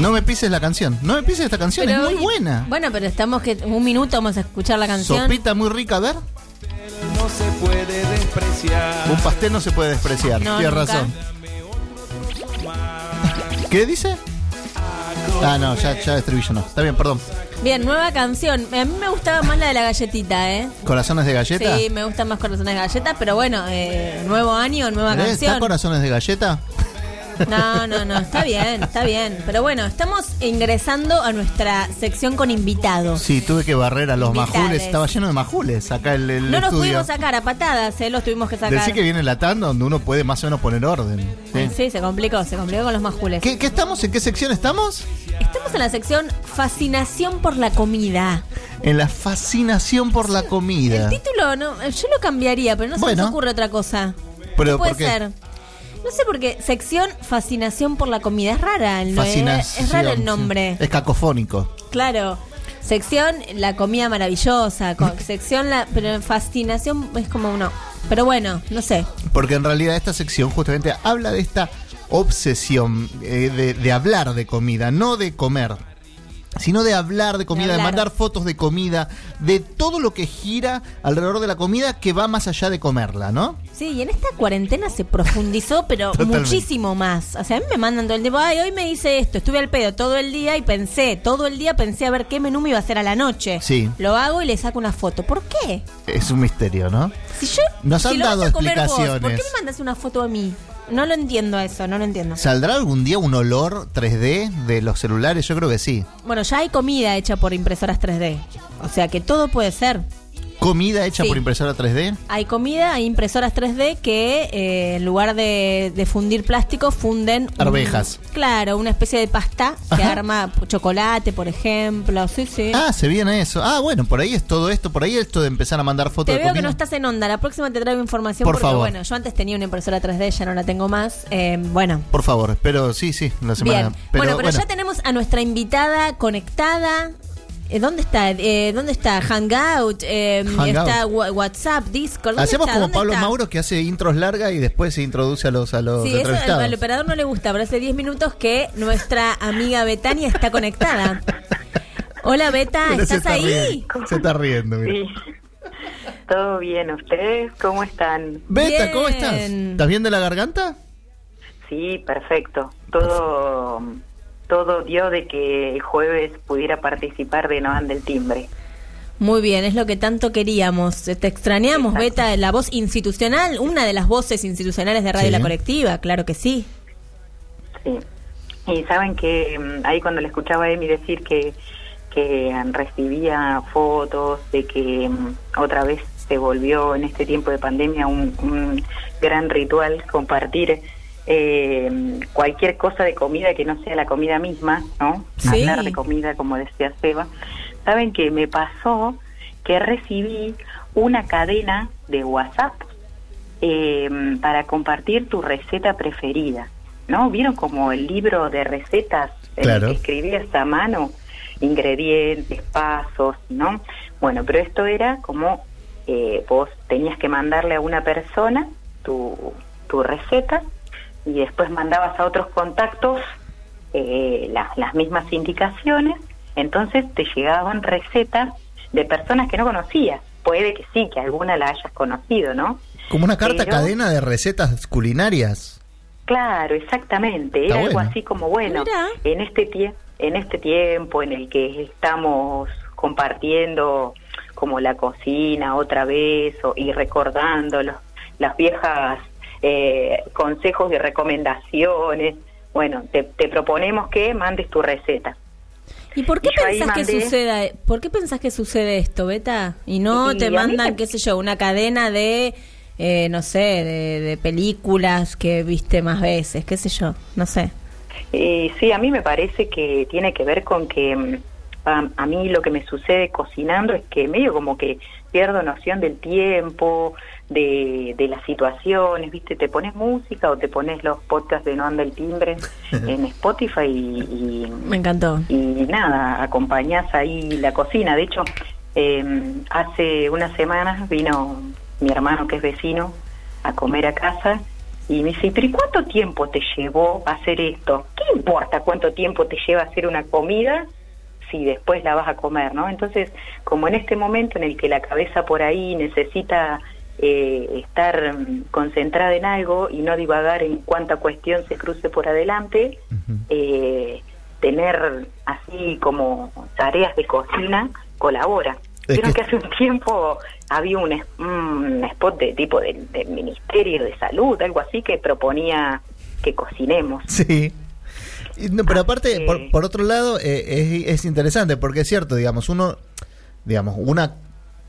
No me pises la canción. No me pises esta canción, Pero- es muy buena. Bueno, pero estamos que un minuto vamos a escuchar la canción. Sopita muy rica, a ver. No se puede despreciar. Un pastel no se puede despreciar. No, Tienes razón. ¿Qué dice? Ah, no, ya, ya estribillo no. Está bien, perdón. Bien, nueva canción. A mí me gustaba más la de la galletita, ¿eh? ¿Corazones de galleta? Sí, me gustan más corazones de galleta, pero bueno, eh, nuevo año, nueva ¿Eh? ¿Está canción. corazones de galleta? No, no, no, está bien, está bien. Pero bueno, estamos ingresando a nuestra sección con invitados. Sí, tuve que barrer a los majules. Estaba lleno de majules acá el, el No los estudio. pudimos sacar a patadas, ¿eh? Los tuvimos que sacar. Decí que viene la tanda donde uno puede más o menos poner orden. ¿sí? Sí, se complicó, se complicó con los majules. ¿Qué, qué estamos? ¿En qué sección estamos? Estamos en la sección Fascinación por la comida. En la fascinación por la comida. El título, no, yo lo cambiaría, pero no se Bueno. nos ocurre otra cosa. Pero, ¿Qué puede ¿por qué? ser? No sé por qué. Sección Fascinación por la comida. Es rara el, no- Fascinación. es raro el sí. nombre. Es cacofónico. Claro. Sección La comida maravillosa. co- sección la. Pero fascinación es como uno. Pero bueno, no sé. Porque en realidad esta sección justamente habla de esta obsesión eh, de, de hablar de comida, no de comer, sino de hablar de comida, de, mandar fotos de comida, de todo lo que gira alrededor de la comida que va más allá de comerla, ¿no? Sí, y en esta cuarentena se profundizó, pero muchísimo más. O sea, a mí me mandan todo el tiempo, ay, hoy me hice esto, estuve al pedo todo el día y pensé, todo el día pensé a ver qué menú me iba a hacer a la noche. Sí. Lo hago y le saco una foto. ¿Por qué? Es un misterio, ¿no? Si yo Nos si han dado a comer vos, ¿Por qué explicaciones. me mandas una foto a mí? No lo entiendo eso, no lo entiendo. ¿Saldrá algún día un olor 3D de los celulares? Yo creo que sí. Bueno, ya hay comida hecha por impresoras 3D. O sea que todo puede ser. ¿Comida hecha Sí. por impresora 3D? Hay comida, hay impresoras 3D que eh, en lugar de, de fundir plástico funden... un- Arvejas. claro, una especie de pasta que Ajá. arma chocolate, por ejemplo. Sí, sí. Ah, se viene eso. Ah, bueno, por ahí es todo esto, por ahí esto de empezar a mandar fotos te de veo que comida. no estás en onda. La próxima te traigo información Por porque, favor. bueno, yo antes tenía una impresora 3D, ya no la tengo más. Eh, bueno, Por favor, espero, sí, sí, la semana. Bien, bueno, pero ya tenemos a nuestra invitada conectada. Eh, ¿Dónde está? Eh, ¿Dónde está? Hangout, eh, Hangout. está WhatsApp, Discord. ¿dónde Hacemos está? como ¿Dónde Pablo está? Mauro que hace intros largas y después se introduce a los, a los Sí, eso al, operador no le gusta, pero hace 10 minutos que nuestra amiga Betania está conectada. Hola Beta, Pero ¿estás está ahí? riendo, Se está riendo, mira. Sí. Todo bien, ¿ustedes cómo están? Beta, ¿cómo estás? ¿Estás bien de la garganta? Sí, perfecto. Todo todo dio de que el jueves pudiera participar de No Anda el Timbre. Muy bien, es lo que tanto queríamos. Te extrañamos, Exacto. Beta, la voz institucional, una de las voces institucionales de Radio Sí. La Colectiva, claro que sí. Sí. Y saben que mm, ahí cuando le escuchaba a Emi decir que, que recibía fotos de que mm, otra vez se volvió en este tiempo de pandemia un, un gran ritual compartir eh, cualquier cosa de comida que no sea la comida misma, ¿no? Sí. Hablar de comida, como decía Seba. Saben que me pasó que recibí una cadena de WhatsApp eh, para compartir tu receta preferida, ¿no? ¿Vieron como el libro de recetas Claro. que escribías a mano? Ingredientes, pasos, ¿no? Bueno, pero esto era como eh, vos tenías que mandarle a una persona tu, tu receta y después mandabas a otros contactos eh, las- las mismas indicaciones, entonces te llegaban recetas de personas que no conocías. Puede que sí, que alguna la hayas conocido, ¿no? Como una carta Pero- cadena de recetas culinarias. Claro, exactamente. Era algo así como, bueno, Mira. en este, tie en este tiempo en el que estamos compartiendo como la cocina otra vez o- y recordando los, las viejas eh, consejos y recomendaciones, bueno, te, te proponemos que mandes tu receta. ¿Y por qué Y pensás que suceda? ¿Por qué pensás que sucede esto, Beta? Y no Y te mandan, me- qué sé yo, una cadena de, eh, no sé, de, de películas que viste más veces, qué sé yo, no sé. Eh, sí, a mí me parece que tiene que ver con que mm, a, a mí lo que me sucede cocinando es que medio como que pierdo noción del tiempo, de, de las situaciones, ¿viste? Te pones música o te pones los podcasts de No Anda el Timbre en Spotify y, y, Me encantó. y nada, acompañás ahí la cocina. De hecho, eh, hace unas semanas vino mi hermano que es vecino a comer a casa y me dice, pero ¿y cuánto tiempo te llevó a hacer esto? ¿Qué importa cuánto tiempo te lleva a hacer una comida si después la vas a comer, ¿no? Entonces, como en este momento en el que la cabeza por ahí necesita eh, estar mm, concentrada en algo y no divagar en cuánta cuestión se cruce por adelante, eh, tener así como tareas de cocina colabora. Creo que- hace un tiempo había un, spot de tipo del, del Ministerio de Salud, algo así, que proponía que cocinemos. Sí. No, pero aparte, por, por otro lado, eh, es, es interesante porque es cierto, digamos, uno, digamos, una,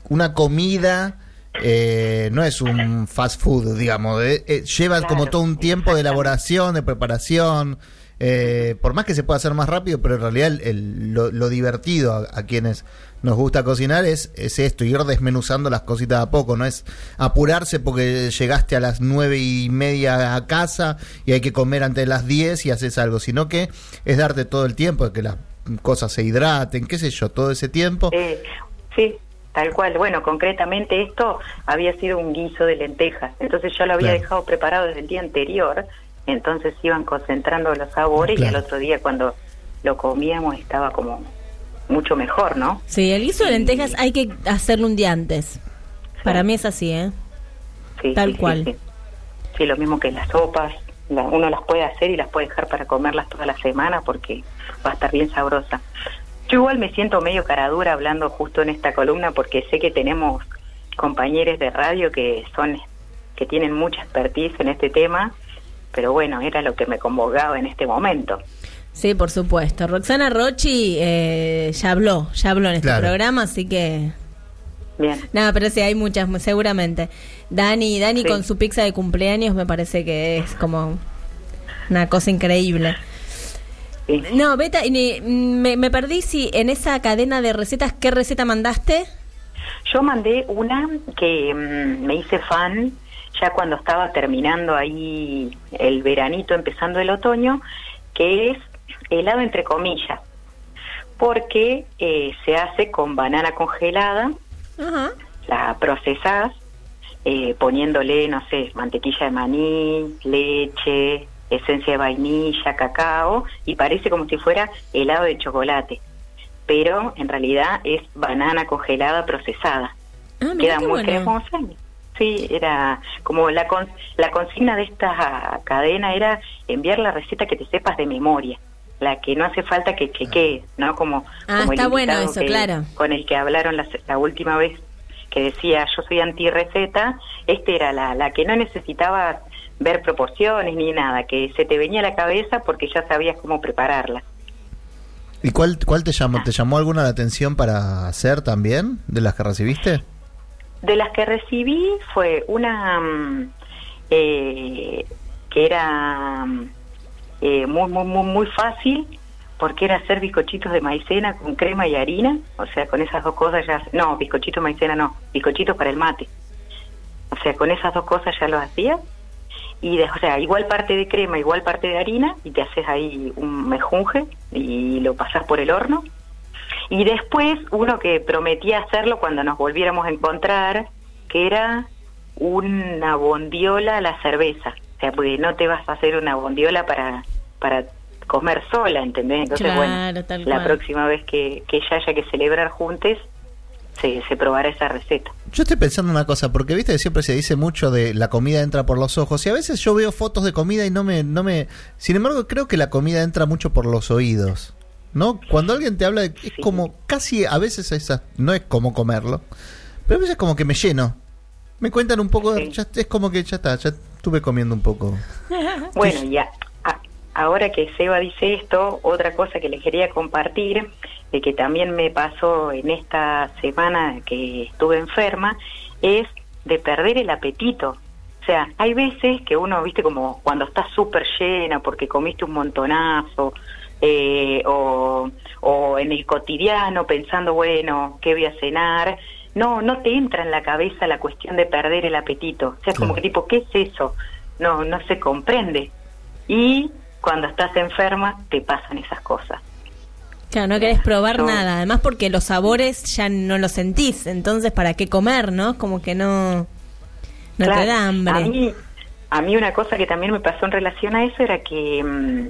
una comida eh, no es un fast food, digamos, eh, eh, lleva Claro, como todo un tiempo de elaboración, de preparación, eh, por más que se pueda hacer más rápido, pero en realidad el- el- lo, lo divertido a, a quienes nos gusta cocinar es, es esto, ir desmenuzando las cositas a poco, no es apurarse porque llegaste a las nueve y media a casa y hay que comer antes de las diez y haces algo, sino que es darte todo el tiempo, de que las cosas se hidraten, qué sé yo, todo ese tiempo. Eh, sí, tal cual. Bueno, concretamente esto había sido un guiso de lentejas, entonces yo lo había Claro. dejado preparado desde el día anterior, entonces iban concentrando los sabores y al otro día cuando lo comíamos estaba como mucho mejor, ¿no? Sí, el guiso de lentejas hay que hacerlo un día antes. Para mí es así, ¿eh? Sí, Tal sí, sí, cual. Sí, Sí, lo mismo que las sopas, la- uno las puede hacer y las puede dejar para comerlas toda la semana porque va a estar bien sabrosa. Yo igual me siento medio caradura hablando justo en esta columna porque sé que tenemos compañeros de radio que son que tienen mucha expertise en este tema, pero bueno, era lo que me convocaba en este momento. Sí, por supuesto. Roxana Rochi eh, ya habló, ya habló en este Claro. programa, así que... Bien. Nada, pero sí, hay muchas, seguramente. Dani, Dani Sí. con su pizza de cumpleaños me parece que es como una cosa increíble. sí. No, Beta, y ni- me, me perdí si en esa cadena de recetas, ¿qué receta mandaste? Yo mandé una que mm, me hice fan ya cuando estaba terminando ahí el veranito, empezando el otoño, que es helado entre comillas, porque eh, se hace con banana congelada, la procesás eh, poniéndole, no sé, mantequilla de maní, leche, esencia de vainilla, cacao, y parece como si fuera helado de chocolate, pero en realidad es banana congelada procesada Ah, queda muy bueno. cremosa. Sí, era como la con- la consigna de esta cadena era enviar la receta que te sepas de memoria, la que no hace falta que chequees, ¿no? Como, Ah, como el está bueno invitado eso, que- claro. Con el que hablaron la, la última vez que decía yo soy anti receta, este era la, la que no necesitaba ver proporciones ni nada, que se te venía a la cabeza porque ya sabías cómo prepararla. ¿Y cuál, cuál te llamó? ¿Te llamó alguna la atención para hacer también de las que recibiste? De las que recibí fue una mm, eh, que era mm, eh, muy, muy, muy, muy fácil porque era hacer bizcochitos de maicena con crema y harina, o sea, con esas dos cosas ya... No, bizcochito de maicena no, bizcochitos para el mate. O sea, con esas dos cosas ya lo hacía. Y, o sea, igual parte de crema, igual parte de harina, y te haces ahí un mejunje y lo pasas por el horno. Y después uno que prometía hacerlo cuando nos volviéramos a encontrar, que era una bondiola a la cerveza. O sea, porque no te vas a hacer una bondiola para, para comer sola, ¿entendés? Entonces, Claro, bueno, tal la cual. próxima vez que, que ya haya que celebrar juntos, se, se probará esa receta. Yo estoy pensando una cosa, porque viste que siempre se dice mucho de la comida entra por los ojos, y a veces yo veo fotos de comida y no me, no me, sin embargo creo que la comida entra mucho por los oídos, ¿no? Cuando alguien te habla, de- es Sí. como, casi a veces esa, no es como comerlo, pero a veces como que me lleno. Me cuentan un poco, Sí. ya- es como que ya está, ya estuve comiendo un poco. Bueno, ya a- ahora que Seba dice esto, otra cosa que le quería compartir, de que también me pasó en esta semana que estuve enferma, es de perder el apetito. O sea, hay veces que uno, viste, como cuando estás súper llena porque comiste un montonazo, eh, o, o en el cotidiano pensando, bueno, ¿qué voy a cenar? no, no te entra en la cabeza la cuestión de perder el apetito. O sea, como que tipo, ¿qué es eso? No, no se comprende. Y cuando estás enferma te pasan esas cosas. Claro, no querés probar No. nada. Además porque los sabores ya no los sentís. Entonces, ¿para qué comer, no? Como que no... No Claro, te da hambre. A mí, a mí una cosa que también me pasó en relación a eso era que mm,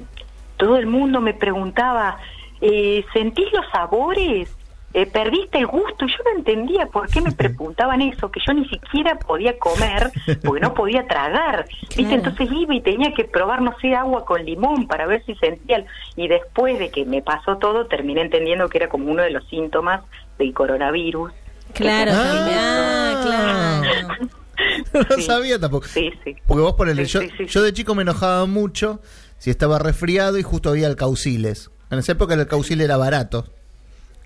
todo el mundo me preguntaba, eh, ¿sentís los sabores? Eh, ¿Perdiste el gusto? Yo no entendía por qué me preguntaban eso, que yo ni siquiera podía comer porque no podía tragar. ¿Viste? Claro. Entonces iba y tenía que probar, no sé, agua con limón para ver si sentía. Y después de que me pasó todo, terminé entendiendo que era como uno de los síntomas del coronavirus. Claro, Ah. Ah, claro. no Sí. sabía tampoco. Sí, sí. Porque vos ponele, Sí, yo, sí, sí, yo de chico me enojaba mucho si estaba resfriado y justo había alcauciles. En esa época el caucil era barato.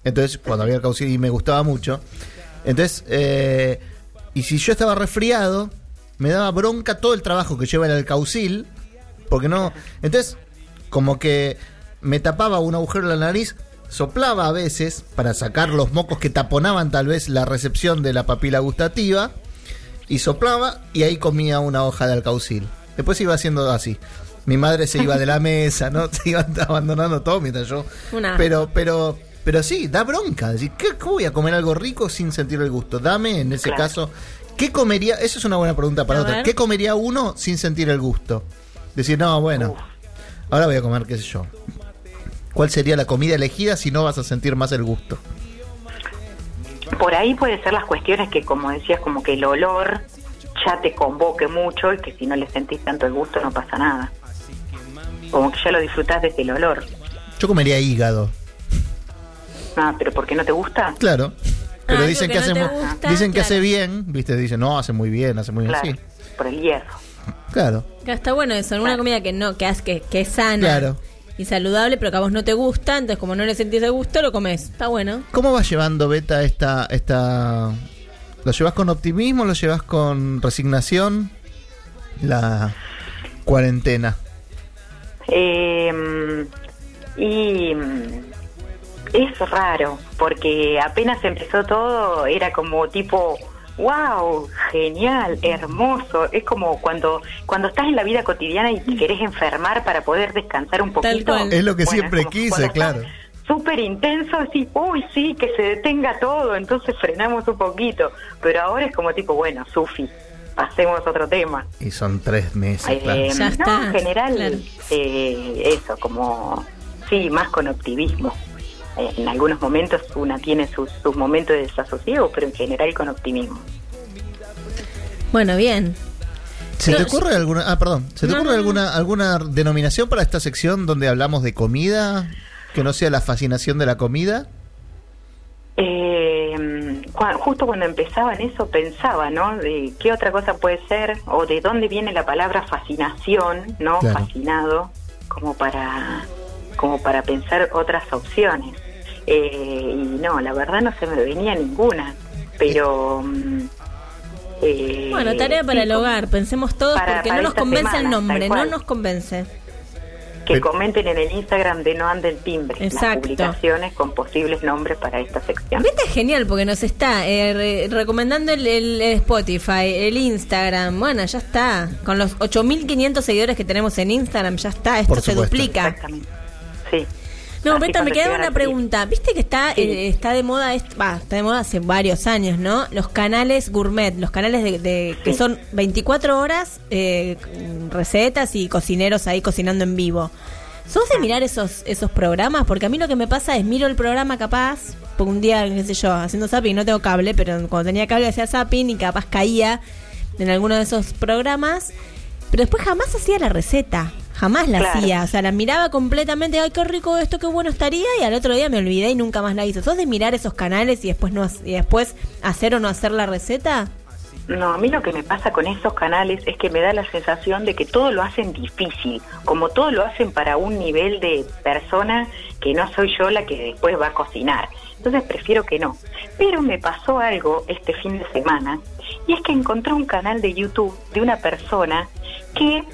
Entonces, cuando había alcaucil y me gustaba mucho. Entonces, eh, y si yo estaba resfriado, me daba bronca todo el trabajo que lleva el alcaucil. Porque no. Entonces, como que me tapaba un agujero en la nariz, soplaba a veces para sacar los mocos que taponaban tal vez la recepción de la papila gustativa y soplaba y ahí comía una hoja de alcaucil. Después iba haciendo así. Mi madre se iba de la mesa, ¿no? Se iba abandonando todo mientras yo. Una- Pero, pero, pero sí, da bronca. Decir, ¿qué, ¿Cómo voy a comer algo rico sin sentir el gusto? Dame, en ese Claro. caso, ¿qué comería? Eso es una buena pregunta para A otra. ver. ¿Qué comería uno sin sentir el gusto? Decir, no, bueno, Uf. ahora voy a comer, qué sé yo. ¿Cuál sería la comida elegida si no vas a sentir más el gusto? Por ahí puede ser las cuestiones que, como decías, como que el olor ya te convoque mucho y que si no le sentís tanto el gusto no pasa nada. Como que ya lo disfrutás desde el olor. Yo comería hígado. Ah, pero ¿por qué no te gusta? Claro. Pero Algo dicen que que, no hace, mu- gusta, dicen que claro. hace bien, ¿viste? Dicen, no, hace muy bien, hace muy bien. Claro, Sí, por el hierro. claro. Ya Está bueno eso, en una Claro. comida que no, que, que, que es sana Claro. y saludable, pero que a vos no te gusta, entonces como no le sentís el gusto, lo comes. Está bueno. ¿Cómo vas llevando, Beta, esta, esta... ¿Lo llevas con optimismo? ¿Lo llevas con resignación? La cuarentena. Eh, y mm, es raro, porque apenas empezó todo, era como tipo, wow, genial, hermoso. Es como cuando, cuando estás en la vida cotidiana y te querés enfermar para poder descansar un Tal poquito. cual. Es lo que siempre quise, claro. Súper intenso, así, uy, sí, que se detenga todo, entonces frenamos un poquito. Pero ahora es como tipo, bueno, Sufi, pasemos a otro tema. Y son tres meses, Eh, claro. Ya no, está, en general, claro. eh, eso, como, sí, más con optimismo. Eh, en algunos momentos una tiene sus, sus momentos de desasosiego, pero en general con optimismo. Bueno, bien. ¿Se te ocurre alguna... Ah, perdón. ¿Se te No, ocurre alguna, alguna denominación para esta sección donde hablamos de comida? Que no sea la fascinación de la comida. Eh, cua- justo cuando empezaba en eso pensaba, ¿no? De qué otra cosa puede ser o de dónde viene la palabra fascinación, ¿no? Claro. Fascinado, como para como para pensar otras opciones. Eh, y no, la verdad no se me venía ninguna, pero mm, eh, Bueno, tarea para sí, el hogar, pensemos todos para- porque para no nos convence el nombre, no nos convence. Que Pero- comenten en el Instagram de No Ande el Timbre Exacto. las publicaciones con posibles nombres para esta sección. Viste, es genial porque nos está eh, re- recomendando el, el Spotify, el Instagram. Bueno, ya está. Con los 8.500 seguidores que tenemos en Instagram, ya está. Esto se duplica. Exactamente. Sí. No, Beta, me llegan una pregunta. Viste que está Sí. eh, está de moda, está de moda hace varios años, ¿no? Los canales gourmet, los canales de, de- que son 24 horas, eh, recetas y cocineros ahí cocinando en vivo. ¿Sos Ah. de mirar esos esos programas? Porque a mí lo que me pasa es miro el programa capaz, por un día, qué sé yo, haciendo zapping, no tengo cable, pero cuando tenía cable hacía zapping y capaz caía en alguno de esos programas, pero después jamás hacía la receta. Jamás la Claro. hacía, o sea, la miraba completamente, ay, qué rico esto, qué bueno estaría, y al otro día me olvidé y nunca más la hice. ¿Sos de mirar esos canales y después no y después hacer o no hacer la receta? No, a mí lo que me pasa con esos canales es que me da la sensación de que todo lo hacen difícil, como todo lo hacen para un nivel de persona que no soy yo la que después va a cocinar. Entonces prefiero que no. Pero me pasó algo este fin de semana y es que encontré un canal de YouTube de una persona que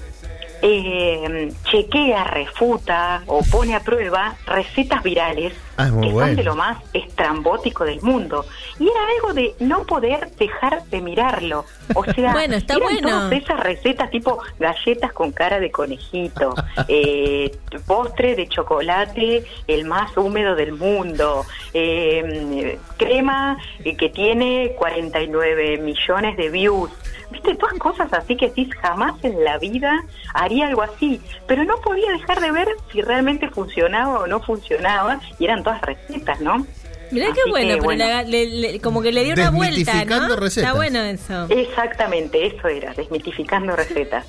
eh, chequea, refuta o pone a prueba recetas virales Ah, es muy que bueno. son de lo más estrambótico del mundo. Y era algo de no poder dejar de mirarlo. O sea, Bueno, está eran bueno. todas esas recetas tipo galletas con cara de conejito, eh, postre de chocolate, el más húmedo del mundo, eh, crema eh, que tiene 49 millones de views. Viste, todas cosas así que decís jamás en la vida haría algo así, pero no podía dejar de ver si realmente funcionaba o no funcionaba, y eran todas recetas, ¿no? Mirá Así qué bueno, que, pero bueno. le- le- le- como que le dio una vuelta, Desmitificando ¿no? recetas. Está bueno eso. Exactamente, eso era, desmitificando recetas.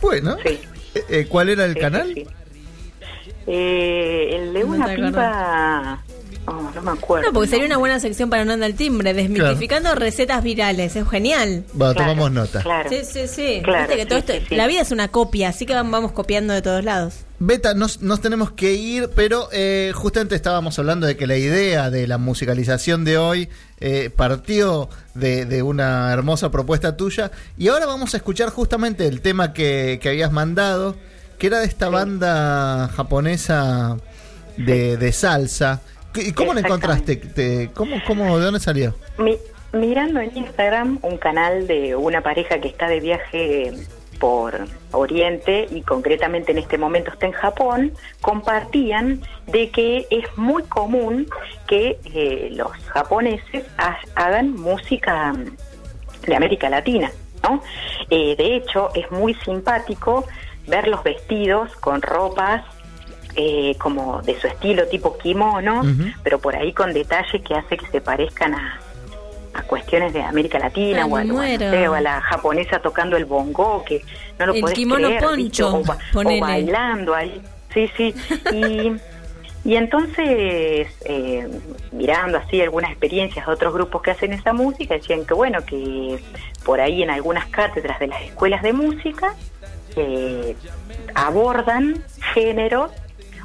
Bueno, Sí. eh, eh, ¿cuál era el Sí, canal? sí, sí. Eh, el de No una te piba... oh, no me acuerdo. No, porque sería una buena sección para no andar al timbre, desmitificando recetas virales, es genial. Bueno, Claro, tomamos nota. Claro. Sí, sí, sí. Claro, Viste que todo sí, esto, sí, sí. la vida es una copia, así que vam- vamos copiando de todos lados. Beta, nos, nos tenemos que ir, pero eh, justamente estábamos hablando de que la idea de la musicalización de hoy eh, partió de, de una hermosa propuesta tuya y ahora vamos a escuchar justamente el tema que, que habías mandado, que era de esta banda japonesa de, de salsa. ¿Y cómo la encontraste? Te- ¿Cómo, cómo, ¿De dónde salió? Mi- mirando en Instagram un canal de una pareja que está de viaje por Oriente y concretamente en este momento está en Japón, compartían de que es muy común que eh, los japoneses ha- hagan música de América Latina, ¿no? Eh, de hecho, es muy simpático verlos vestidos con ropas eh, como de su estilo tipo kimono, pero por ahí con detalles que hace que se parezcan a, a cuestiones de América Latina Ay, o, a, o a, no muero. sé, o a la japonesa tocando el bongo, que no lo El podés creer, o, ba- o ponele. bailando ahí. Sí, sí. Y, y entonces, eh, mirando así algunas experiencias de otros grupos que hacen esa música, decían que bueno, que por ahí en algunas cátedras de las escuelas de música eh, abordan géneros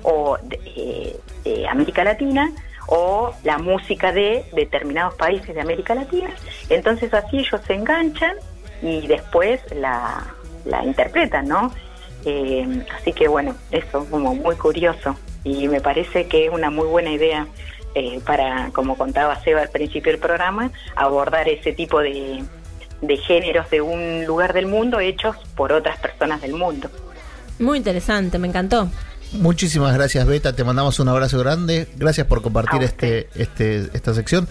o de, eh, de América Latina o la música de determinados países de América Latina. Entonces así ellos se enganchan y después la, la interpretan, ¿no? Eh, así que bueno, eso como muy curioso y me parece que es una muy buena idea eh, para, como contaba Seba al principio del programa, abordar ese tipo de, de géneros de un lugar del mundo hechos por otras personas del mundo. Muy interesante, me encantó. Muchísimas gracias, Beta. Te mandamos un abrazo grande. Gracias por compartir este, este, esta sección.